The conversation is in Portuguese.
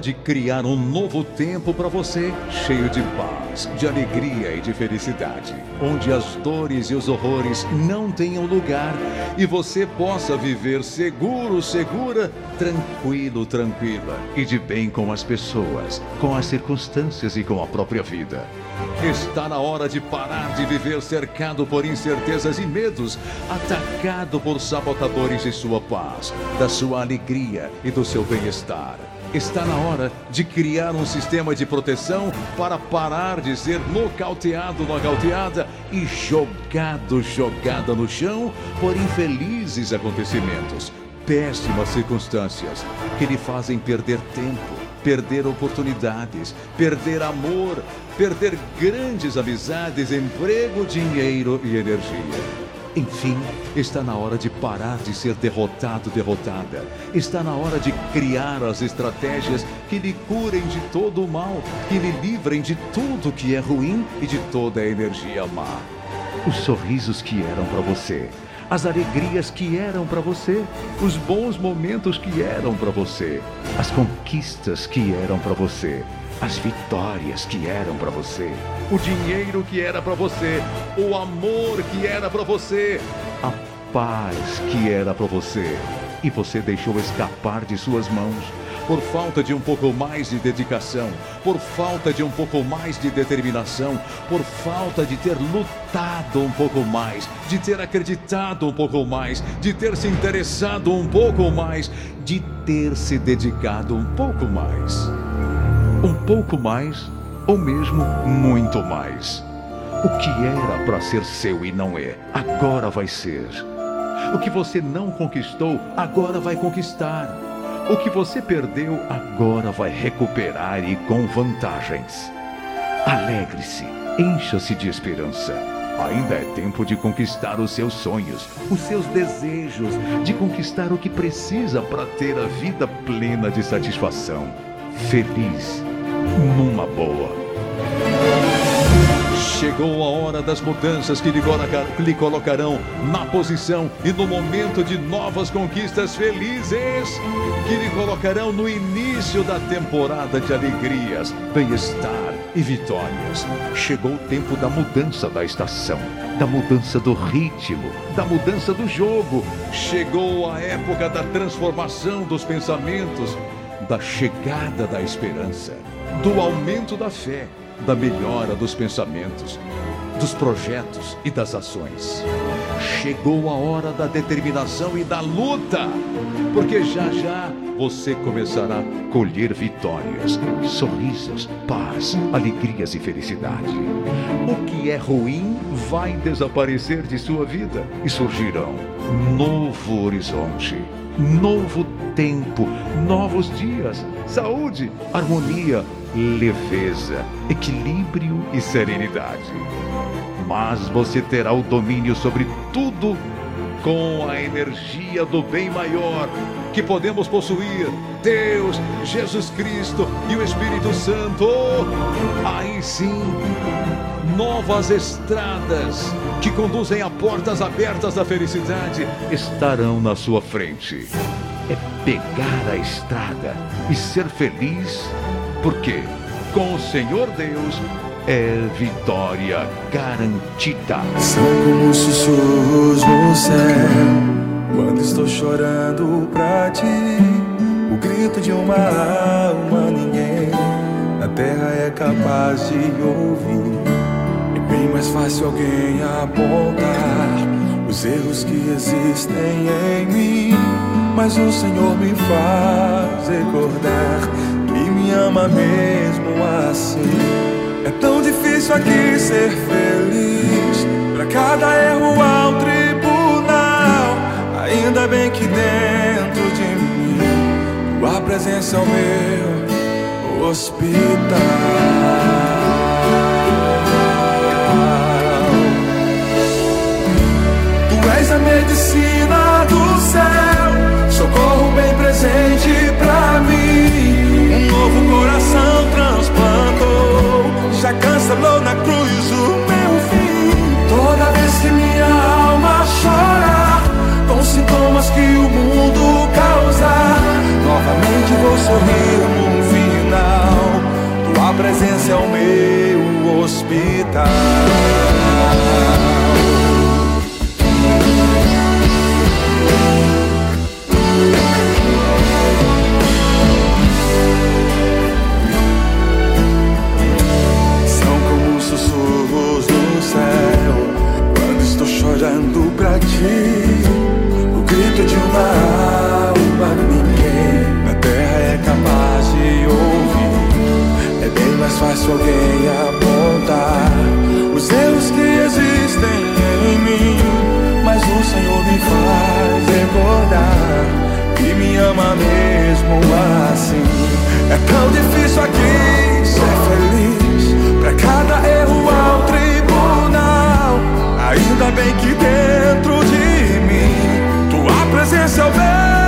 de criar um novo tempo para você, cheio de paz, de alegria e de felicidade, onde as dores e os horrores não tenham lugar e você possa viver seguro, segura, tranquilo, tranquila e de bem com as pessoas, com as circunstâncias e com a própria vida. Está na hora de parar de viver cercado por incertezas e medos, atacado por sabotadores de sua paz, da sua alegria e do seu bem-estar. Está na hora de criar um sistema de proteção para parar de ser nocauteado, nocauteada e jogado, jogada no chão por infelizes acontecimentos, péssimas circunstâncias que lhe fazem perder tempo, perder oportunidades, perder amor, perder grandes amizades, emprego, dinheiro e energia. Enfim, está na hora de parar de ser derrotado, derrotada. Está na hora de criar as estratégias que lhe curem de todo o mal, que lhe livrem de tudo que é ruim e de toda a energia má. Os sorrisos que eram para você, as alegrias que eram para você, os bons momentos que eram para você, as conquistas que eram para você as vitórias que eram para você, o dinheiro que era para você, o amor que era para você, a paz que era para você, e você deixou escapar de suas mãos. Por falta de um pouco mais de dedicação, por falta de um pouco mais de determinação, por falta de ter lutado um pouco mais, de ter acreditado um pouco mais, de ter se interessado um pouco mais, de ter se dedicado um pouco mais um pouco mais ou mesmo muito mais. O que era para ser seu e não é, agora vai ser. O que você não conquistou, agora vai conquistar. O que você perdeu, agora vai recuperar e com vantagens. Alegre-se, encha-se de esperança. Ainda é tempo de conquistar os seus sonhos, os seus desejos, de conquistar o que precisa para ter a vida plena de satisfação. Feliz numa boa. Chegou a hora das mudanças que lhe colocarão na posição e no momento de novas conquistas felizes, que lhe colocarão no início da temporada de alegrias, bem-estar e vitórias. Chegou o tempo da mudança da estação, da mudança do ritmo, da mudança do jogo. Chegou a época da transformação dos pensamentos, da chegada da esperança do aumento da fé, da melhora dos pensamentos, dos projetos e das ações. Chegou a hora da determinação e da luta, porque já já você começará a colher vitórias, sorrisos, paz, alegrias e felicidade. O que é ruim vai desaparecer de sua vida e surgirão novo horizonte novo tempo, novos dias, saúde, harmonia, leveza, equilíbrio e serenidade. Mas você terá o domínio sobre tudo com a energia do bem maior que podemos possuir, Deus, Jesus Cristo e o Espírito Santo. Aí sim, novas estradas que conduzem a portas abertas da felicidade estarão na sua frente. É pegar a estrada e ser feliz, porque com o Senhor Deus é vitória garantida. São como sussurros no céu quando estou chorando pra ti. O grito de uma alma ninguém na terra é capaz de ouvir. É bem mais fácil alguém apontar os erros que existem em mim. Mas o Senhor me faz recordar que me ama mesmo assim. É tão difícil aqui ser feliz. Pra cada erro há um tribunal. Ainda bem que dentro de mim tua presença é o meu hospital. Tu és a medicina do céu, presença é o meu hospital. São como sussurros no céu quando estou chorando pra ti. O grito de uma fácil alguém apontar os erros que existem em mim. Mas o Senhor me faz recordar que me ama mesmo assim. É tão difícil aqui ser feliz. Pra cada erro ao tribunal. Ainda bem que dentro de mim tua presença é o bem.